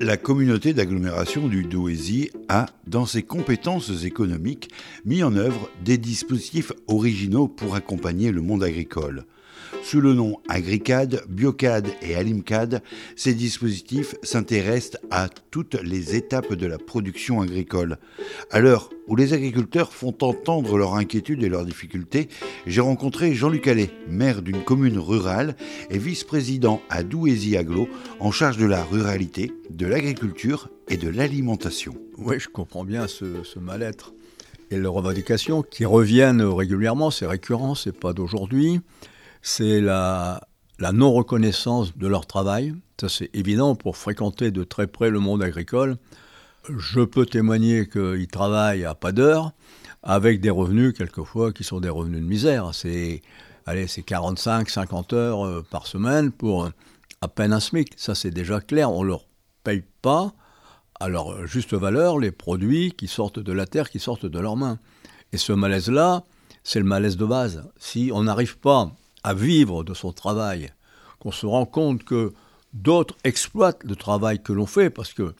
La communauté d'agglomération du Douaisis a, dans ses compétences économiques, mis en œuvre des dispositifs originaux pour accompagner le monde agricole. Sous le nom Agricad, Biocad et Alimcad, ces dispositifs s'intéressent à toutes les étapes de la production agricole. À l'heure où les agriculteurs font entendre leurs inquiétudes et leurs difficultés, j'ai rencontré Jean-Luc Allais, maire d'une commune rurale et vice-président à Douaisis Aglo, en charge de la ruralité, de l'agriculture et de l'alimentation. Oui, je comprends bien ce, ce mal-être et les revendications qui reviennent régulièrement, c'est récurrent, c'est pas d'aujourd'hui c'est la, non-reconnaissance de leur travail. Ça, c'est évident pour fréquenter de très près le monde agricole. Je peux témoigner qu'ils travaillent à pas d'heure, avec des revenus, quelquefois, qui sont des revenus de misère. C'est, allez, c'est 45, 50 heures euh, par semaine pour à peine un SMIC. Ça, c'est déjà clair. On ne leur paye pas à leur juste valeur les produits qui sortent de la terre, qui sortent de leurs mains. Et ce malaise-là, c'est le malaise de base. Si on n'arrive pas à vivre de son travail, qu'on se rend compte que d'autres exploitent le travail que l'on fait, parce que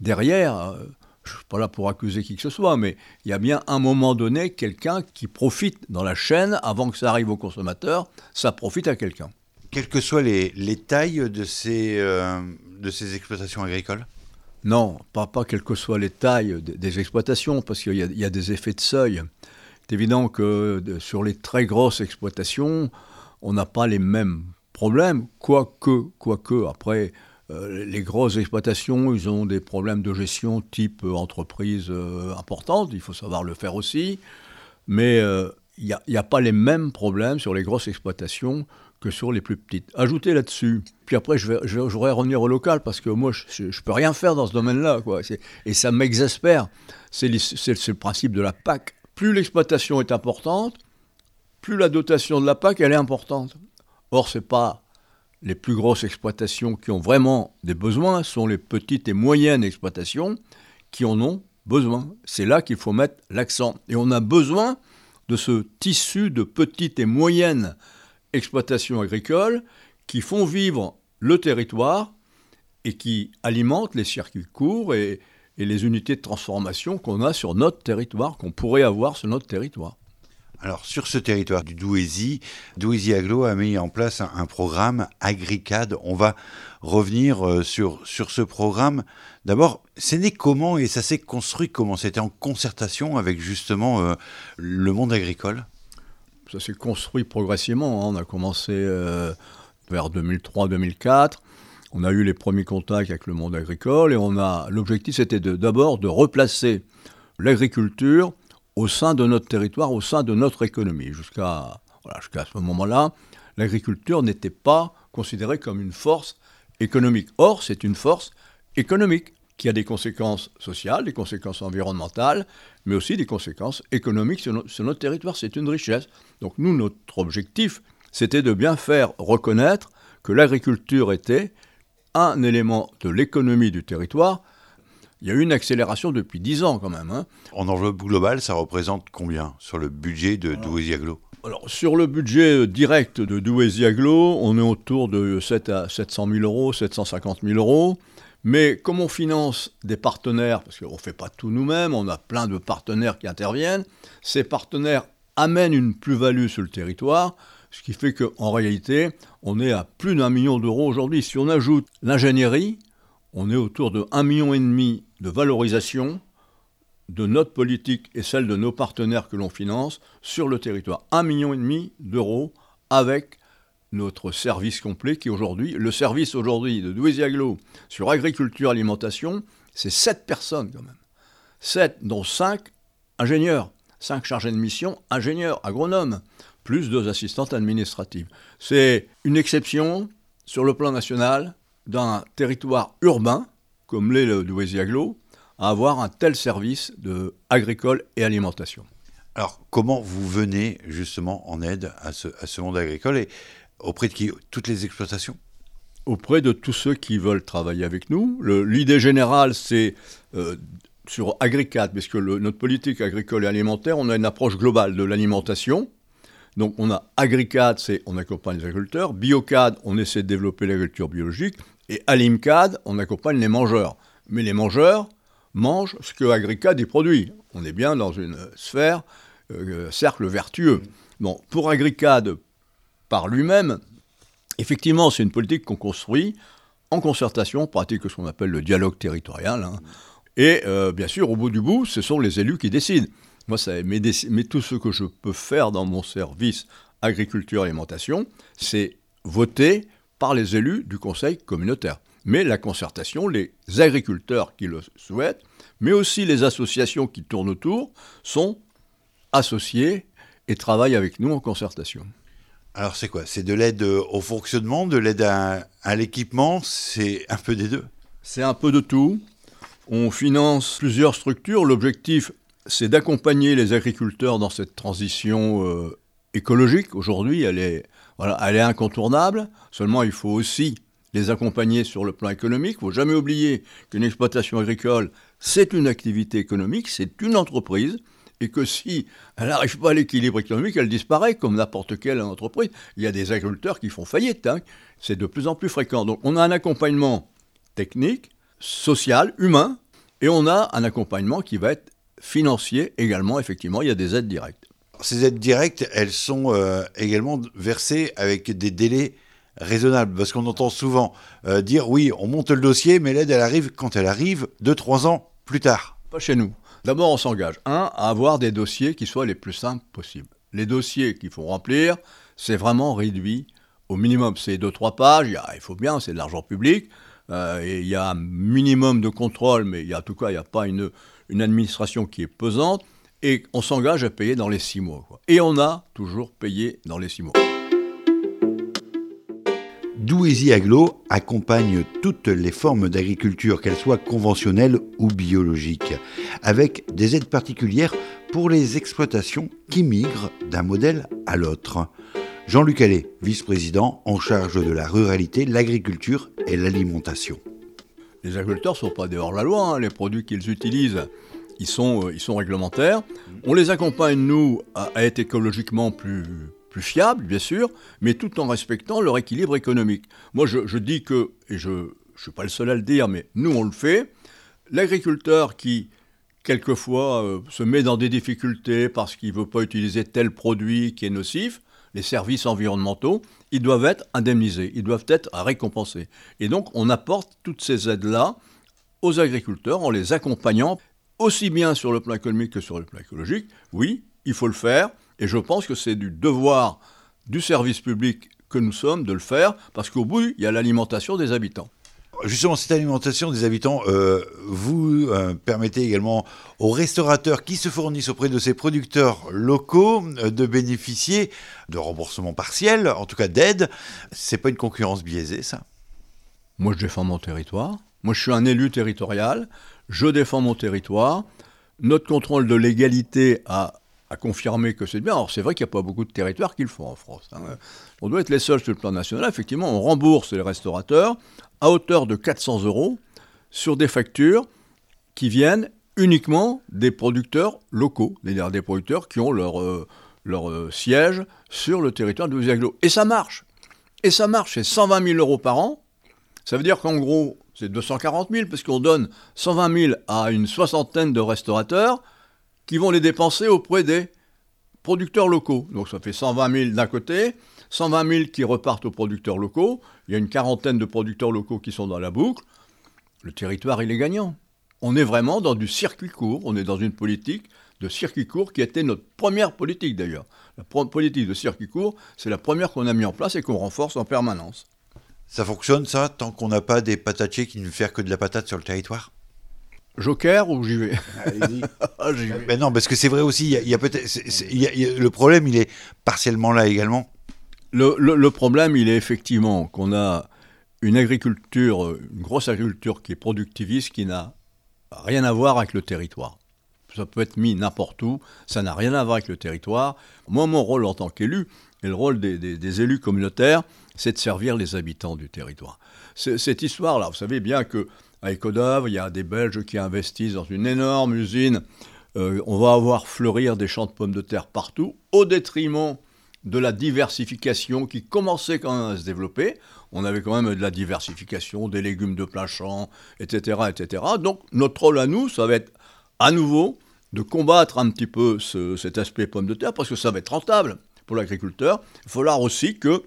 derrière, euh, je ne suis pas là pour accuser qui que ce soit, mais il y a bien un moment donné quelqu'un qui profite dans la chaîne, avant que ça arrive au consommateur, ça profite à quelqu'un. Quelles que soient les, tailles de ces, euh, de ces exploitations agricoles? Non, pas, pas quelles que soient les tailles des, exploitations, parce qu'il y, y, a des effets de seuil. C'est évident que sur les très grosses exploitations, on n'a pas les mêmes problèmes, quoique, quoique après, euh, les grosses exploitations, ils ont des problèmes de gestion type euh, entreprise euh, importante, il faut savoir le faire aussi, mais il n'y a, pas les mêmes problèmes sur les grosses exploitations que sur les plus petites. Ajoutez là-dessus, puis après je, vais, voudrais revenir au local parce que moi je ne peux rien faire dans ce domaine-là, et ça m'exaspère. C'est le principe de la PAC. Plus l'exploitation est importante, plus la dotation de la PAC elle est importante. Or, ce n'est pas les plus grosses exploitations qui ont vraiment des besoins, ce sont les petites et moyennes exploitations qui en ont besoin. C'est là qu'il faut mettre l'accent. Et on a besoin de ce tissu de petites et moyennes exploitations agricoles qui font vivre le territoire et qui alimentent les circuits courts et, et les unités de transformation qu'on a sur notre territoire, qu'on pourrait avoir sur notre territoire. Alors sur ce territoire du Douaisis, Douaisis Aglo a mis en place un, programme Agricad. On va revenir euh, sur, sur ce programme. D'abord, c'est né comment et ça s'est construit comment? C'était en concertation avec justement euh, le monde agricole? Ça s'est construit progressivement. Hein. On a commencé euh, vers 2003-2004. On a eu les premiers contacts avec le monde agricole et on a l'objectif c'était d'abord de replacer l'agriculture au sein de notre territoire, au sein de notre économie. Jusqu'à ce moment-là, l'agriculture n'était pas considérée comme une force économique. Or, c'est une force économique qui a des conséquences sociales, des conséquences environnementales, mais aussi des conséquences économiques sur, sur notre territoire. C'est une richesse. Donc nous, notre objectif, c'était de bien faire reconnaître que l'agriculture était un élément de l'économie du territoire il y a eu une accélération depuis 10 ans quand même. Hein. En enveloppe globale, ça représente combien sur le budget de Douaisis-Aglo alors, sur le budget euh, direct de Douaisis-Aglo, on est autour de 7 à 700 000 euros, 750 000 euros. Mais comme on finance des partenaires, parce qu'on ne fait pas tout nous-mêmes, on a plein de partenaires qui interviennent, ces partenaires amènent une plus-value sur le territoire, ce qui fait qu'en réalité, on est à plus d'un million d'euros aujourd'hui. Si on ajoute l'ingénierie, on est autour de 1,5 million de valorisation de notre politique et celle de nos partenaires que l'on finance sur le territoire. 1,5 million d'euros avec notre service complet qui aujourd'hui, le service aujourd'hui de Douaisis-Aglo sur agriculture alimentation, c'est 7 personnes quand même. 7 dont 5 ingénieurs, 5 chargés de mission, ingénieurs, agronomes, plus deux assistantes administratives. C'est une exception sur le plan national d'un territoire urbain, comme l'est le Douaisis-Aglo, à avoir un tel service de agricole et alimentation. Alors, comment vous venez justement en aide à ce, monde agricole et auprès de qui? Toutes les exploitations? Auprès de tous ceux qui veulent travailler avec nous. L'idée générale, c'est euh, sur Agricat, puisque notre politique agricole et alimentaire, on a une approche globale de l'alimentation, Donc on a AgriCAD, c'est on accompagne les agriculteurs, BioCAD, on essaie de développer l'agriculture biologique, et AlimCAD, on accompagne les mangeurs. Mais les mangeurs mangent ce que AgriCAD y produit. On est bien dans une sphère, euh, cercle vertueux. Bon, pour AgriCAD, par lui-même, effectivement, c'est une politique qu'on construit en concertation, pratique ce qu'on appelle le dialogue territorial. Hein. Et euh, bien sûr, au bout du bout, ce sont les élus qui décident. Moi, ça, mais, mais, tout ce que je peux faire dans mon service agriculture et alimentation, c'est voter par les élus du conseil communautaire. Mais la concertation, les agriculteurs qui le souhaitent, mais aussi les associations qui tournent autour, sont associés et travaillent avec nous en concertation. Alors c'est quoi? C'est de l'aide au fonctionnement, de l'aide à, à l'équipement? C'est un peu des deux? C'est un peu de tout. On finance plusieurs structures. L'objectif, c'est d'accompagner les agriculteurs dans cette transition euh, écologique. Aujourd'hui, elle est, elle est incontournable. Seulement, il faut aussi les accompagner sur le plan économique. Il ne faut jamais oublier qu'une exploitation agricole, c'est une activité économique, c'est une entreprise, et que si elle n'arrive pas à l'équilibre économique, elle disparaît comme n'importe quelle entreprise. Il y a des agriculteurs qui font faillite. Hein. C'est de plus en plus fréquent. Donc on a un accompagnement technique, social, humain, et on a un accompagnement qui va être financier également, effectivement, il y a des aides directes. Ces aides directes, elles sont euh, également versées avec des délais raisonnables, parce qu'on entend souvent euh, dire oui, on monte le dossier, mais l'aide, elle arrive quand elle arrive, 2-3 ans plus tard. Pas chez nous. D'abord, on s'engage, un, à avoir des dossiers qui soient les plus simples possibles. Les dossiers qu'il faut remplir, c'est vraiment réduit au minimum. C'est 2-3 pages, il, faut bien, c'est de l'argent public, euh, il y a un minimum de contrôle, mais il y a, en tout cas, il n'y a pas une, une administration qui est pesante, et on s'engage à payer dans les six mois. Et on a toujours payé dans les six mois. Douézy Aglo accompagne toutes les formes d'agriculture, qu'elles soient conventionnelles ou biologiques, avec des aides particulières pour les exploitations qui migrent d'un modèle à l'autre. Jean-Luc Allais, vice-président en charge de la ruralité, l'agriculture et l'alimentation. Les agriculteurs ne sont pas dehors la loi, hein. les produits qu'ils utilisent, ils sont, euh, ils sont réglementaires. On les accompagne, nous, à, être écologiquement plus, plus fiables, bien sûr, mais tout en respectant leur équilibre économique. Moi, je, dis que, et je ne suis pas le seul à le dire, mais nous, on le fait, l'agriculteur qui, quelquefois, euh, se met dans des difficultés parce qu'il ne veut pas utiliser tel produit qui est nocif, les services environnementaux, ils doivent être indemnisés, ils doivent être récompensés. Et donc on apporte toutes ces aides-là aux agriculteurs en les accompagnant aussi bien sur le plan économique que sur le plan écologique. Oui, il faut le faire, et je pense que c'est du devoir du service public que nous sommes de le faire, parce qu'au bout, il y a l'alimentation des habitants. Justement, cette alimentation des habitants, euh, vous euh, permettez également aux restaurateurs qui se fournissent auprès de ces producteurs locaux euh, de bénéficier de remboursements partiels, en tout cas d'aide. C'est pas une concurrence biaisée, ça? Moi, je défends mon territoire. Moi, je suis un élu territorial. Je défends mon territoire. Notre contrôle de l'égalité a, confirmé que c'est bien. Alors, c'est vrai qu'il n'y a pas beaucoup de territoires qui le font en France. Hein. On doit être les seuls sur le plan national. Effectivement, on rembourse les restaurateurs à hauteur de 400 euros sur des factures qui viennent uniquement des producteurs locaux, c'est-à-dire des producteurs qui ont leur, euh, euh, siège sur le territoire de Aglo. Et ça marche. Et ça marche, c'est 120 000 euros par an. Ça veut dire qu'en gros, c'est 240 000, parce qu'on donne 120 000 à une soixantaine de restaurateurs qui vont les dépenser auprès des producteurs locaux. Donc ça fait 120 000 d'un côté, 120 000 qui repartent aux producteurs locaux, il y a une quarantaine de producteurs locaux qui sont dans la boucle, le territoire, il est gagnant. On est vraiment dans du circuit court, on est dans une politique de circuit court qui était notre première politique d'ailleurs. La politique de circuit court, c'est la première qu'on a mis en place et qu'on renforce en permanence. Ça fonctionne ça, tant qu'on n'a pas des patatiers qui ne font que de la patate sur le territoire? Joker ou j'y vais? Ah, Mais non, parce que c'est vrai aussi, il y a, peut-être, le problème, il est partiellement là également. Le, problème, il est effectivement qu'on a une agriculture, une grosse agriculture qui est productiviste, qui n'a rien à voir avec le territoire. Ça peut être mis n'importe où, ça n'a rien à voir avec le territoire. Moi, mon rôle en tant qu'élu, et le rôle des, élus communautaires, c'est de servir les habitants du territoire. Cette histoire-là, vous savez bien que à il y a des Belges qui investissent dans une énorme usine. Euh, on va avoir fleurir des champs de pommes de terre partout, au détriment de la diversification qui commençait quand même à se développer. On avait quand même de la diversification, des légumes de plein champ, etc., etc. Donc notre rôle à nous, ça va être à nouveau de combattre un petit peu cet aspect pomme de terre parce que ça va être rentable pour l'agriculteur. Il falloir aussi que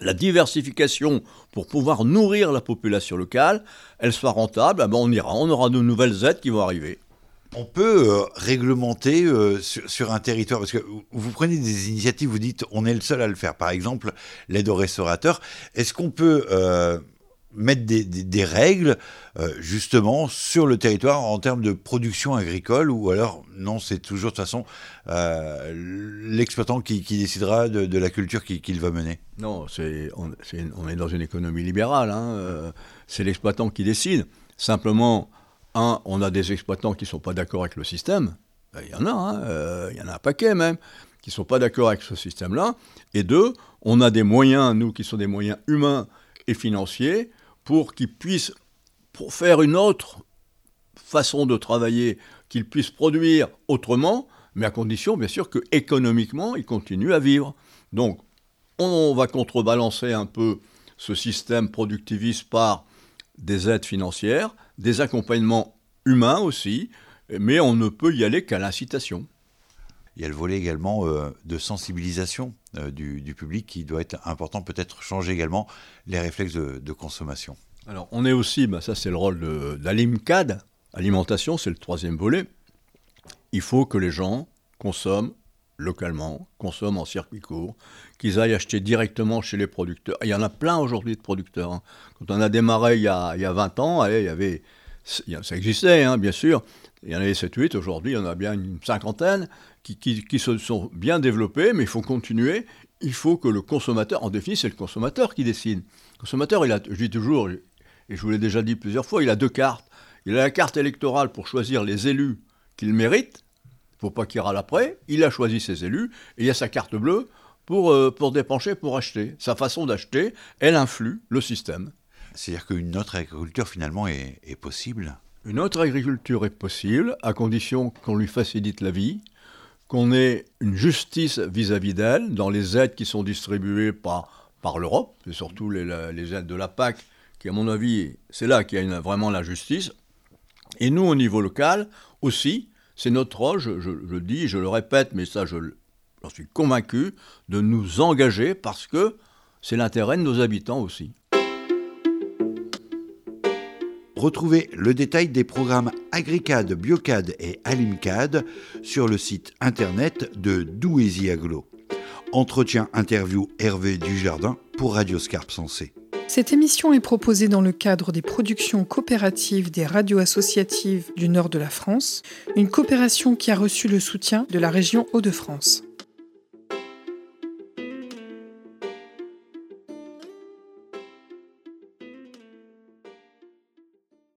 la diversification pour pouvoir nourrir la population locale, elle soit rentable. Ah ben on ira, on aura de nouvelles aides qui vont arriver. On peut euh, réglementer euh, sur, un territoire, parce que vous prenez des initiatives, vous dites on est le seul à le faire. Par exemple, l'aide aux restaurateurs. Est-ce qu'on peut euh, mettre des, règles justement sur le territoire en termes de production agricole ou alors non, c'est toujours de toute façon l'exploitant qui, décidera de, la culture qu'il va mener Non, c'est, on, est dans une économie libérale, hein, c'est l'exploitant qui décide. Simplement, un, on a des exploitants qui ne sont pas d'accord avec le système. Ben, il y en a, hein, euh, il y en a un paquet même, qui ne sont pas d'accord avec ce système-là. Et deux, on a des moyens, nous, qui sont des moyens humains et financiers, pour qu'ils puissent, pour faire une autre façon de travailler, qu'ils puissent produire autrement, mais à condition, bien sûr, que économiquement, ils continuent à vivre. Donc, on va contrebalancer un peu ce système productiviste par des aides financières, des accompagnements humains aussi, mais on ne peut y aller qu'à l'incitation. Il y a le volet également euh, de sensibilisation euh, du, public qui doit être important, peut-être changer également les réflexes de, consommation. Alors on est aussi, bah, ça c'est le rôle de, l'ALIMCAD, alimentation c'est le troisième volet. Il faut que les gens consomment localement, consomment en circuit court, qu'ils aillent acheter directement chez les producteurs. Il y en a plein aujourd'hui de producteurs. Hein. Quand on a démarré il y a, il y a 20 ans, il y avait, ça existait hein, bien sûr, il y en avait 7-8, aujourd'hui il y en a bien une cinquantaine qui, qui, se sont bien développés, mais il faut continuer. Il faut que le consommateur, en définitive, c'est le consommateur qui décide. Le consommateur, il a, je dis toujours, et je vous l'ai déjà dit plusieurs fois, il a deux cartes. Il a la carte électorale pour choisir les élus qu'il mérite, faut pas qu'il râle après. Il a choisi ses élus et il y a sa carte bleue pour, euh, pour dépenser, pour acheter. Sa façon d'acheter, elle influe le système. C'est-à-dire qu'une autre agriculture finalement est, possible? Une autre agriculture est possible à condition qu'on lui facilite la vie, qu'on ait une justice vis-à-vis d'elle dans les aides qui sont distribuées par, l'Europe, et surtout les, les, aides de la PAC, qui à mon avis, c'est là qu'il y a vraiment la justice. Et nous, au niveau local, aussi, c'est notre rôle, je, le dis, je le répète, mais ça, je j'en suis convaincu, de nous engager parce que c'est l'intérêt de nos habitants aussi. Retrouvez le détail des programmes AgriCAD, BioCAD et AlimCAD sur le site internet de Douézy Aglo. Entretien interview Hervé Dujardin pour Radio Scarpe Sensé. Cette émission est proposée dans le cadre des productions coopératives des radios associatives du nord de la France, une coopération qui a reçu le soutien de la région Hauts-de-France.